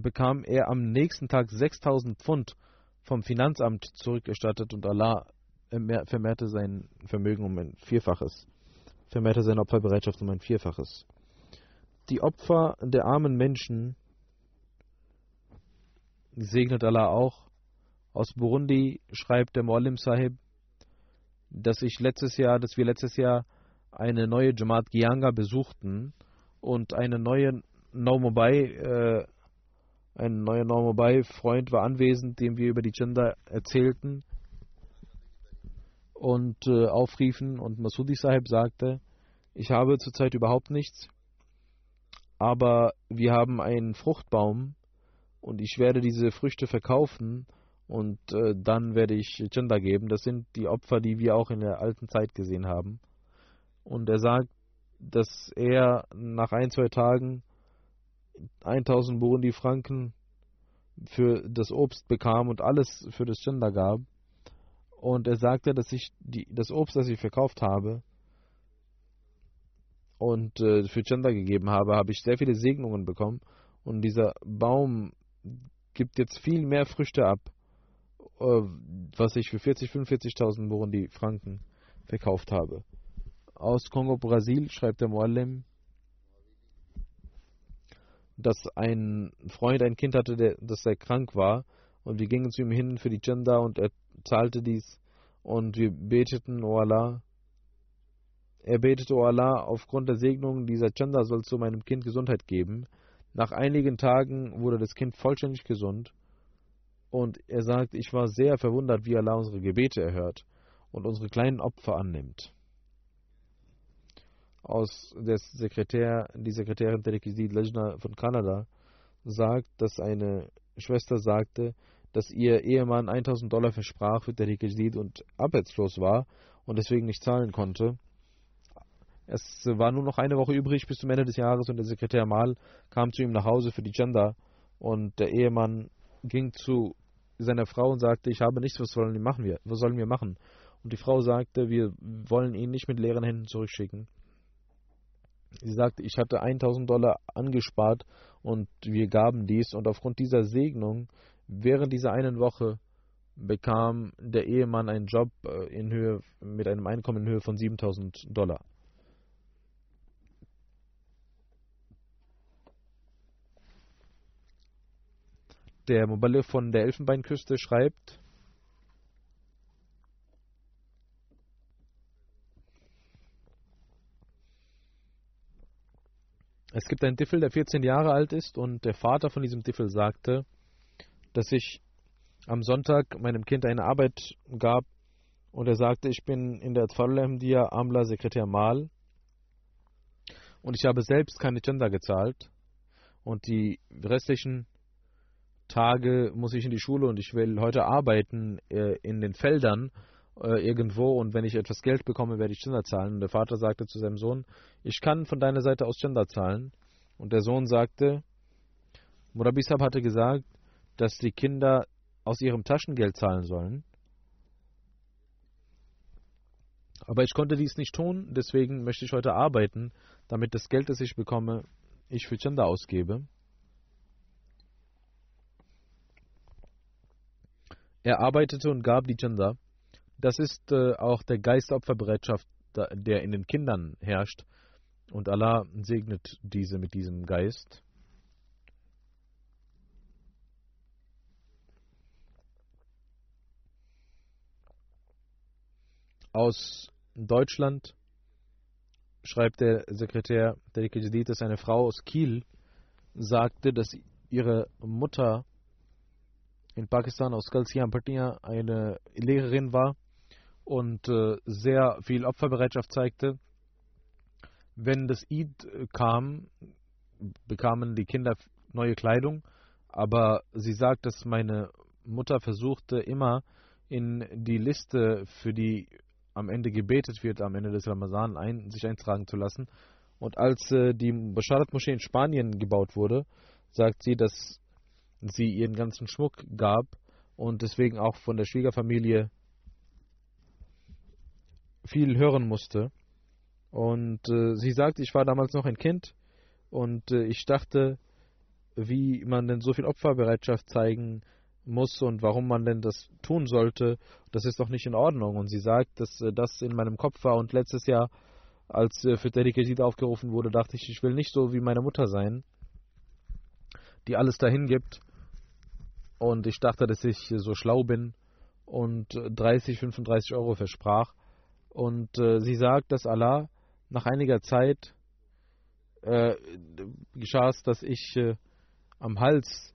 bekam er am nächsten Tag 6000 Pfund vom Finanzamt zurückerstattet und Allah vermehrte sein Vermögen um ein Vierfaches, vermehrte seine Opferbereitschaft um ein Vierfaches. Die Opfer der armen Menschen segnet Allah auch. Aus Burundi schreibt der Muallim Sahib, dass ich letztes Jahr, dass wir letztes Jahr eine neue Jamaat Gianga besuchten und eine neue Naumobai äh, ein neuer Normobai-Freund war anwesend, dem wir über die Gender erzählten und äh, aufriefen. Und Masudi Sahib sagte, ich habe zurzeit überhaupt nichts, aber wir haben einen Fruchtbaum und ich werde diese Früchte verkaufen und äh, dann werde ich Gender geben. Das sind die Opfer, die wir auch in der alten Zeit gesehen haben. Und er sagt, dass er nach ein, zwei Tagen 1000 Burundi-Franken für das Obst bekam und alles für das Gender gab. Und er sagte, dass ich die, das Obst, das ich verkauft habe und äh, für Gender gegeben habe, habe ich sehr viele Segnungen bekommen. Und dieser Baum gibt jetzt viel mehr Früchte ab, äh, was ich für 40, 45.000 Burundi Franken verkauft habe. Aus Kongo, Brasil schreibt der Muallim, dass ein Freund ein Kind hatte, der, das sehr krank war. Und wir gingen zu ihm hin für die Gender und er zahlte dies. Und wir beteten, O Allah. Er betete, O Allah, aufgrund der Segnung dieser Gender sollst du meinem Kind Gesundheit geben. Nach einigen Tagen wurde das Kind vollständig gesund. Und er sagt, ich war sehr verwundert, wie Allah unsere Gebete erhört und unsere kleinen Opfer annimmt aus der Sekretär, die Sekretärin der Requisit Lejna von Kanada sagt, dass eine Schwester sagte, dass ihr Ehemann 1000 Dollar versprach für der Requisit und arbeitslos war und deswegen nicht zahlen konnte. Es war nur noch eine Woche übrig bis zum Ende des Jahres und der Sekretär Mal kam zu ihm nach Hause für die Gender und der Ehemann ging zu seiner Frau und sagte, ich habe nichts, was sollen wir machen? Was sollen wir machen? Und die Frau sagte, wir wollen ihn nicht mit leeren Händen zurückschicken. Sie sagte, ich hatte 1000 Dollar angespart und wir gaben dies und aufgrund dieser Segnung während dieser einen Woche bekam der Ehemann einen Job äh, in Höhe mit einem Einkommen in Höhe von 7000 Dollar. Der Mobile von der Elfenbeinküste schreibt, Es gibt einen Diffel, der 14 Jahre alt ist und der Vater von diesem Diffel sagte, dass ich am Sonntag meinem Kind eine Arbeit gab und er sagte, ich bin in der Tfarul Amla Sekretär Mal und ich habe selbst keine Gender gezahlt und die restlichen Tage muss ich in die Schule und ich will heute arbeiten äh, in den Feldern äh, irgendwo und wenn ich etwas Geld bekomme, werde ich Gender zahlen. Und der Vater sagte zu seinem Sohn, ich kann von deiner Seite aus Gender zahlen. Und der Sohn sagte, Murabisab hatte gesagt, dass die Kinder aus ihrem Taschengeld zahlen sollen. Aber ich konnte dies nicht tun, deswegen möchte ich heute arbeiten, damit das Geld, das ich bekomme, ich für Gender ausgebe. Er arbeitete und gab die Gender. Das ist äh, auch der Geist der Opferbereitschaft, der in den Kindern herrscht. Und Allah segnet diese mit diesem Geist. Aus Deutschland schreibt der Sekretär der Jadid, dass eine Frau aus Kiel sagte, dass ihre Mutter in Pakistan aus Kalsiam Patia eine Lehrerin war und äh, sehr viel Opferbereitschaft zeigte. Wenn das Eid kam, bekamen die Kinder neue Kleidung, Aber sie sagt, dass meine Mutter versuchte immer in die Liste, für die am Ende gebetet wird, am Ende des Ramadan, ein, sich eintragen zu lassen. Und als äh, die Basharat-Moschee in Spanien gebaut wurde, sagt sie, dass sie ihren ganzen Schmuck gab und deswegen auch von der Schwiegerfamilie viel hören musste. Und äh, sie sagt, ich war damals noch ein Kind und äh, ich dachte, wie man denn so viel Opferbereitschaft zeigen muss und warum man denn das tun sollte, das ist doch nicht in Ordnung. Und sie sagt, dass äh, das in meinem Kopf war und letztes Jahr, als äh, für Dedicated aufgerufen wurde, dachte ich, ich will nicht so wie meine Mutter sein, die alles dahin gibt. Und ich dachte, dass ich so schlau bin und 30, 35 Euro versprach. Und äh, sie sagt, dass Allah nach einiger Zeit äh, geschah es, dass ich äh, am Hals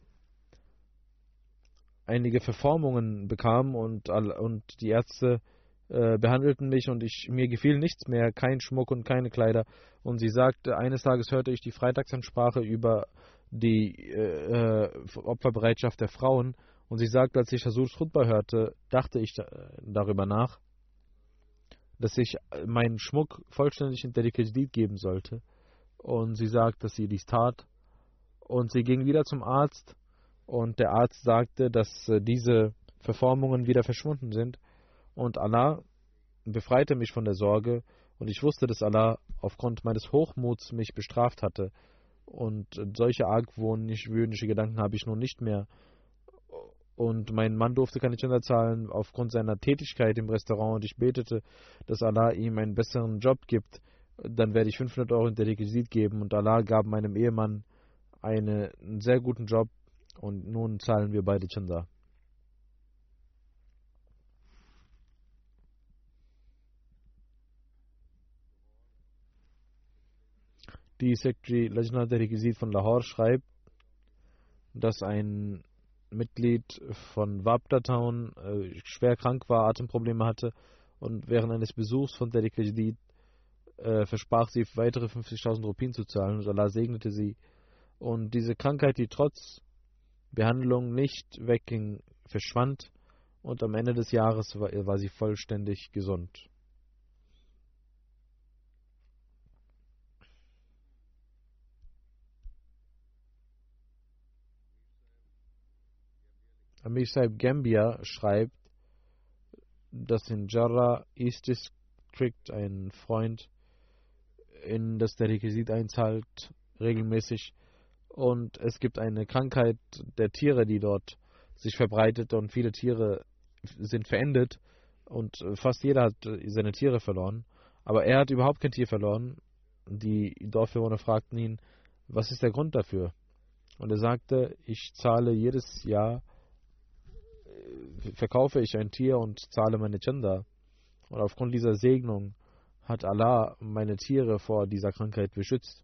einige Verformungen bekam und, und die Ärzte äh, behandelten mich und ich, mir gefiel nichts mehr, kein Schmuck und keine Kleider. Und sie sagte, eines Tages hörte ich die Freitagsansprache über die äh, äh Opferbereitschaft der Frauen und sie sagte, als ich Hasurs Khutbah hörte, dachte ich darüber nach, dass ich meinen Schmuck vollständig in Dedicated geben sollte. Und sie sagt, dass sie dies tat. Und sie ging wieder zum Arzt. Und der Arzt sagte, dass äh, diese Verformungen wieder verschwunden sind. Und Allah befreite mich von der Sorge. Und ich wusste, dass Allah aufgrund meines Hochmuts mich bestraft hatte. Und solche argwohnische Gedanken habe ich nun nicht mehr und mein Mann durfte keine Kinder zahlen aufgrund seiner Tätigkeit im Restaurant. Und ich betete, dass Allah ihm einen besseren Job gibt, dann werde ich 500 Euro in der Requisit geben. Und Allah gab meinem Ehemann eine, einen sehr guten Job. Und nun zahlen wir beide Chanda. Die Secretary Lajna Requisit von Lahore schreibt, dass ein Mitglied von Wabda Town äh, schwer krank war, Atemprobleme hatte und während eines Besuchs von Derek Jadid äh, versprach sie weitere 50.000 Rupien zu zahlen und Allah segnete sie. Und diese Krankheit, die trotz Behandlung nicht wegging, verschwand und am Ende des Jahres war, war sie vollständig gesund. Amir Saib Gambia schreibt, dass in Jarrah East District ein Freund in das der Requisit einzahlt, regelmäßig und es gibt eine Krankheit der Tiere, die dort sich verbreitet und viele Tiere sind verendet und fast jeder hat seine Tiere verloren. Aber er hat überhaupt kein Tier verloren. Die Dorfbewohner fragten ihn, was ist der Grund dafür? Und er sagte, ich zahle jedes Jahr, verkaufe ich ein Tier und zahle meine Chanda. Und aufgrund dieser Segnung hat Allah meine Tiere vor dieser Krankheit beschützt.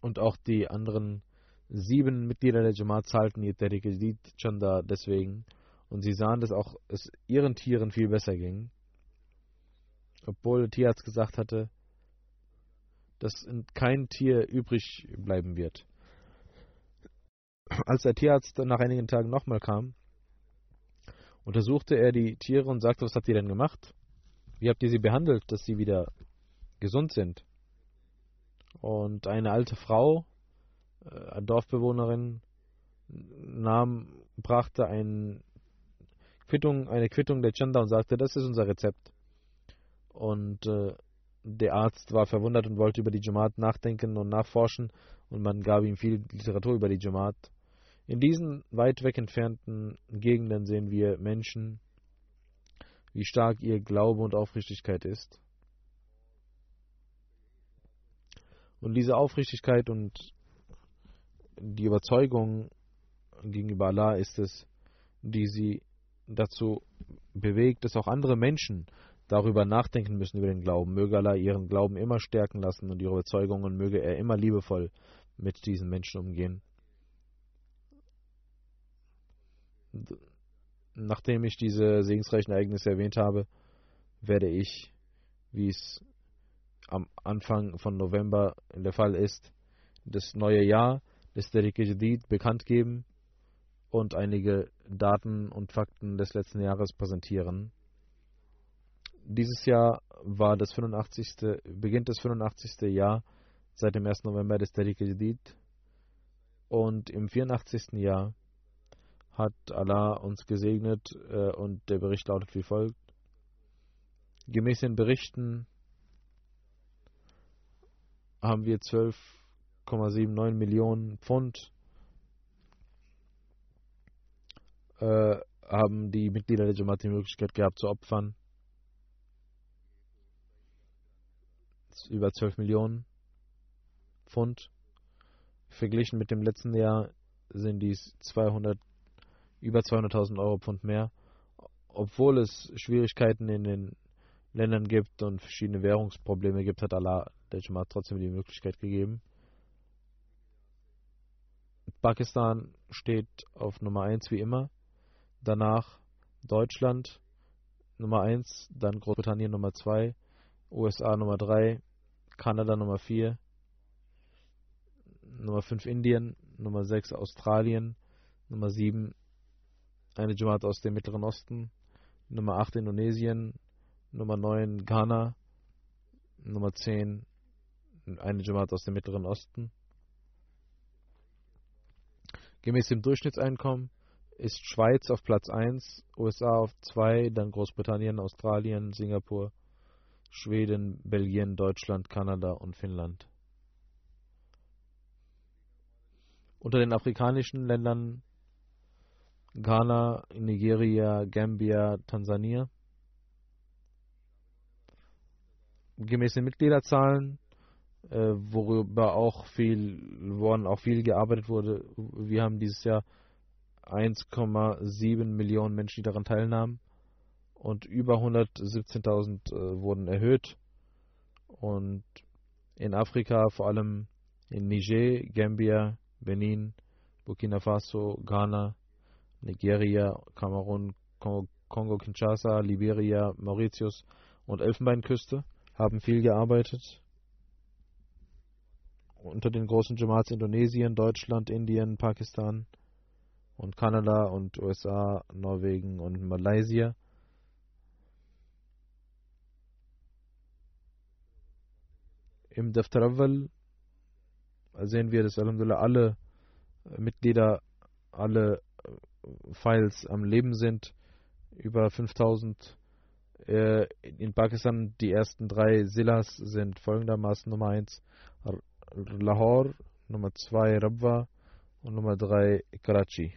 Und auch die anderen sieben Mitglieder der Jamaat zahlten ihr Tariqid Chanda deswegen. Und sie sahen, dass auch es ihren Tieren viel besser ging. Obwohl der Tierarzt gesagt hatte, dass kein Tier übrig bleiben wird. Als der Tierarzt nach einigen Tagen nochmal kam, untersuchte er die Tiere und sagte, was habt ihr denn gemacht? Wie habt ihr sie behandelt, dass sie wieder gesund sind? Und eine alte Frau, äh, eine Dorfbewohnerin, nahm, brachte ein Quittung, eine Quittung der Chanda und sagte, das ist unser Rezept. Und äh, der Arzt war verwundert und wollte über die Jamaat nachdenken und nachforschen und man gab ihm viel Literatur über die Jamaat. In diesen weit weg entfernten Gegenden sehen wir Menschen, wie stark ihr Glaube und Aufrichtigkeit ist. Und diese Aufrichtigkeit und die Überzeugung gegenüber Allah ist es, die sie dazu bewegt, dass auch andere Menschen darüber nachdenken müssen, über den Glauben. Möge Allah ihren Glauben immer stärken lassen und ihre Überzeugungen möge er immer liebevoll mit diesen Menschen umgehen. Nachdem ich diese segensreichen Ereignisse erwähnt habe, werde ich, wie es am Anfang von November der Fall ist, das neue Jahr des Tariq Jadid bekannt geben und einige Daten und Fakten des letzten Jahres präsentieren. Dieses Jahr war das 85. beginnt das 85. Jahr seit dem 1. November des Tariq Jadid und im 84. Jahr hat Allah uns gesegnet äh, und der Bericht lautet wie folgt. Gemäß den Berichten haben wir 12,79 Millionen Pfund äh, haben die Mitglieder der Jamaat die Möglichkeit gehabt zu opfern. Über 12 Millionen Pfund. Verglichen mit dem letzten Jahr sind dies 200, über 200.000 Euro Pfund mehr. Obwohl es Schwierigkeiten in den Ländern gibt und verschiedene Währungsprobleme gibt, hat Allah der Jamaat trotzdem die Möglichkeit gegeben. Pakistan steht auf Nummer 1 wie immer. Danach Deutschland Nummer 1, dann Großbritannien Nummer 2, USA Nummer 3, Kanada Nummer 4, Nummer 5 Indien, Nummer 6 Australien, Nummer 7 eine Jamaat aus dem Mittleren Osten, Nummer 8 Indonesien, Nummer 9 Ghana, Nummer 10 eine Jamaat aus dem Mittleren Osten. Gemäß dem Durchschnittseinkommen ist Schweiz auf Platz 1, USA auf 2, dann Großbritannien, Australien, Singapur, Schweden, Belgien, Deutschland, Kanada und Finnland. Unter den afrikanischen Ländern Ghana, Nigeria, Gambia, Tansania. Gemäß den Mitgliederzahlen, äh, worüber auch viel, woran auch viel gearbeitet wurde, wir haben dieses Jahr 1,7 Millionen Menschen, die daran teilnahmen. Und über 117.000 äh, wurden erhöht. Und in Afrika, vor allem in Niger, Gambia, Benin, Burkina Faso, Ghana, Nigeria, Kamerun, Kongo-Kinshasa, Liberia, Mauritius und Elfenbeinküste haben viel gearbeitet. Unter den großen Jamaats Indonesien, Deutschland, Indien, Pakistan, und Kanada und USA, Norwegen und Malaysia. Im Daftarawal sehen wir, dass Alhamdulillah alle Mitglieder, alle Files am Leben sind. Über 5000 äh, in Pakistan. Die ersten drei Silas sind folgendermaßen Nummer 1 Lahore, Nummer 2 Rabwa und Nummer 3 Karachi.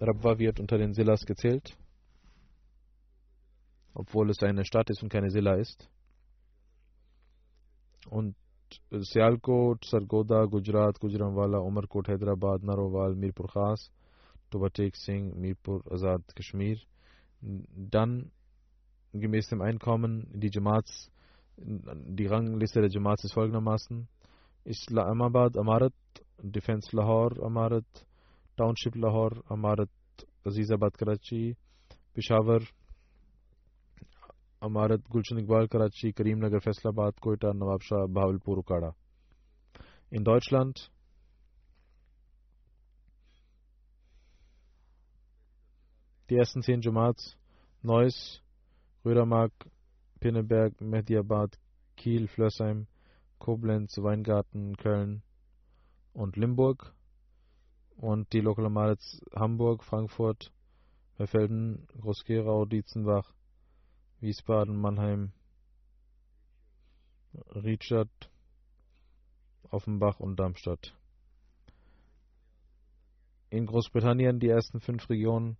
Rabwa wird unter den Silas gezählt, obwohl es eine Stadt ist und keine Silla ist. Und سیالکوٹ سرگودا، گجرات، گجرم والا، عمر کوٹ، حیدرآباد ناروبال میرپور خاص توبٹیک سنگھ میر پور آزاد کشمیر، ڈن گمیسم این کامن، ڈی جماعت، ڈی غنگ لسر جماعت، سفرگ نماسن اسلام آباد امارت ڈیفینس لاہور، امارت ٹاؤن شپ لاہور، امارت عزیز آباد کراچی، پشاور अमारत गुलशन इकबाल कराची करीमनगर फैसलाबाद कोयटा नवाबशाह भावलपुर उकाड़ा in Deutschland die ersten zehn Jamaats Neuss, Rödermark, Pinneberg, Mehdiabad, Kiel, Flörsheim, Koblenz, Weingarten, Köln und Limburg und die Lokale Hamburg, Frankfurt, Verfelden, Groß-Gerau, Dietzenbach, Wiesbaden, Mannheim, Riedstadt, Offenbach und Darmstadt. In Großbritannien die ersten fünf Regionen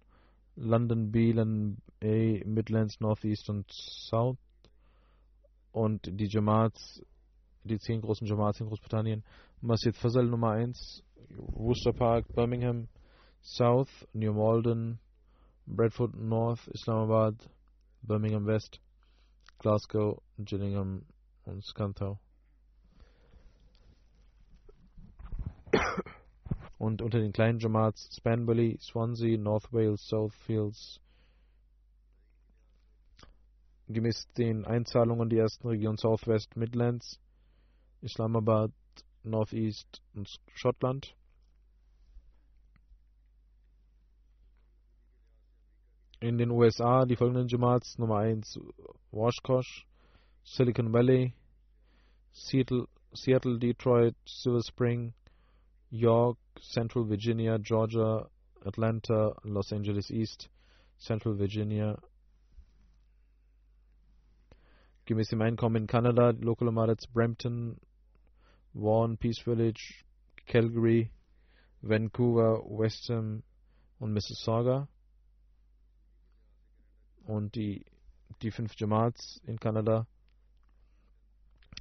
London, B, London A, Midlands, Northeast und South und die Jamaats, die zehn großen Jamaats in Großbritannien. Masjid Fazal Nummer 1, Worcester Park, Birmingham South, New Malden, Bradford North, Islamabad, Birmingham West, Glasgow, Gillingham und Scunthorpe. und unter den kleinen Jamaats Spanbully, Swansea, North Wales, Southfields. Gemäß den Einzahlungen die ersten Region Southwest Midlands Islamabad, Northeast und Schottland. In den USA die folgenden Jamaats: Nummer 1 Washkosh, Silicon Valley, Seattle, Seattle, Detroit, Silver Spring, York, Central Virginia, Georgia, Atlanta, Los Angeles East, Central Virginia. Gemäß dem Einkommen in Kanada, Local Markets Brampton, Vaughan, Peace Village, Calgary, Vancouver, Westham und Mississauga. Und die, die fünf Jamaats in Kanada,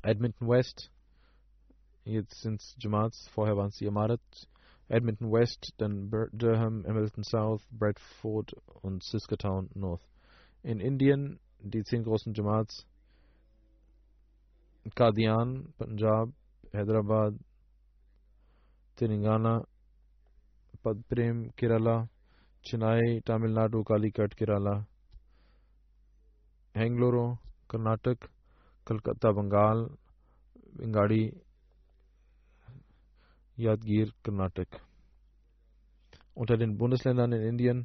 Edmonton West, jetzt sind es Jamaats, vorher waren es die Amarat, Edmonton West, dann Durham, Hamilton South, Bradford und Saskatoon North. In Indien die zehn großen Jamaats, Qadian, Punjab, Hyderabad, Telangana, Padprem, Kerala, Chennai, Tamil Nadu, Calicut, Kerala, گلورو کرناٹک کلکتہ بنگال بنگاڑی یادگیر کرناٹک اونٹا دن بونس لینڈ ان انڈین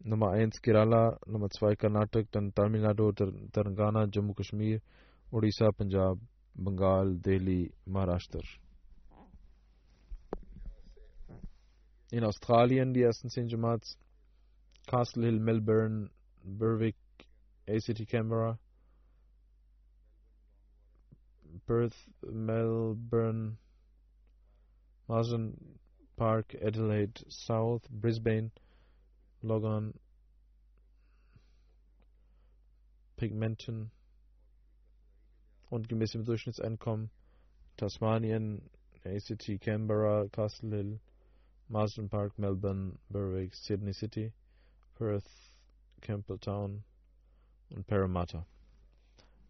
بنگالی اینس کرالا کیرالا سفائی کرناٹک تامل ناڈو تلنگانہ جموں کشمیر اڈیسا پنجاب بنگال دہلی مہاراشٹر جماعت کاسل ہل میلبرن برویک ACT Canberra, Perth, Melbourne, Marsden Park, Adelaide South, Brisbane, Logan, Pigmenton und gemäß dem Durchschnittseinkommen Tasmanien, ACT Canberra, Castle Hill, Marsden Park, Melbourne, Berwick, Sydney City, Perth, Campbelltown und Parramatta.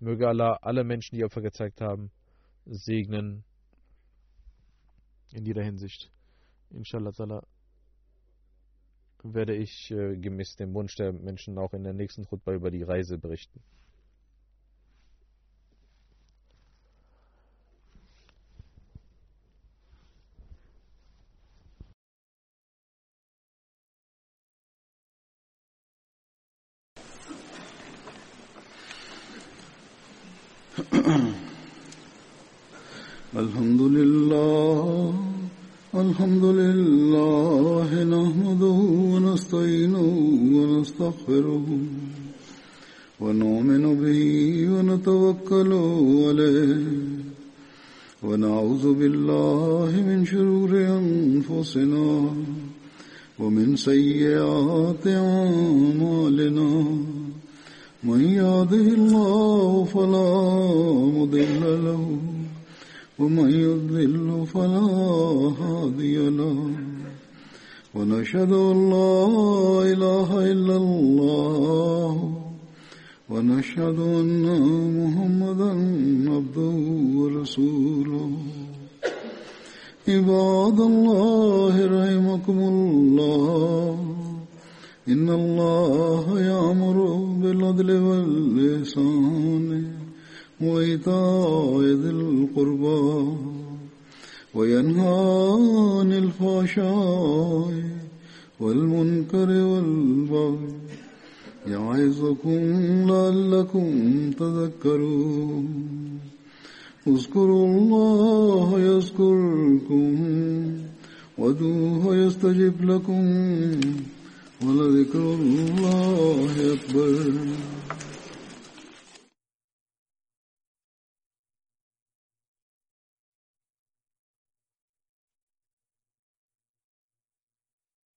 Möge Allah alle Menschen, die Opfer gezeigt haben, segnen in jeder Hinsicht. Inshallah werde ich äh, gemäß dem Wunsch der Menschen auch in der nächsten Khutbah über die Reise berichten.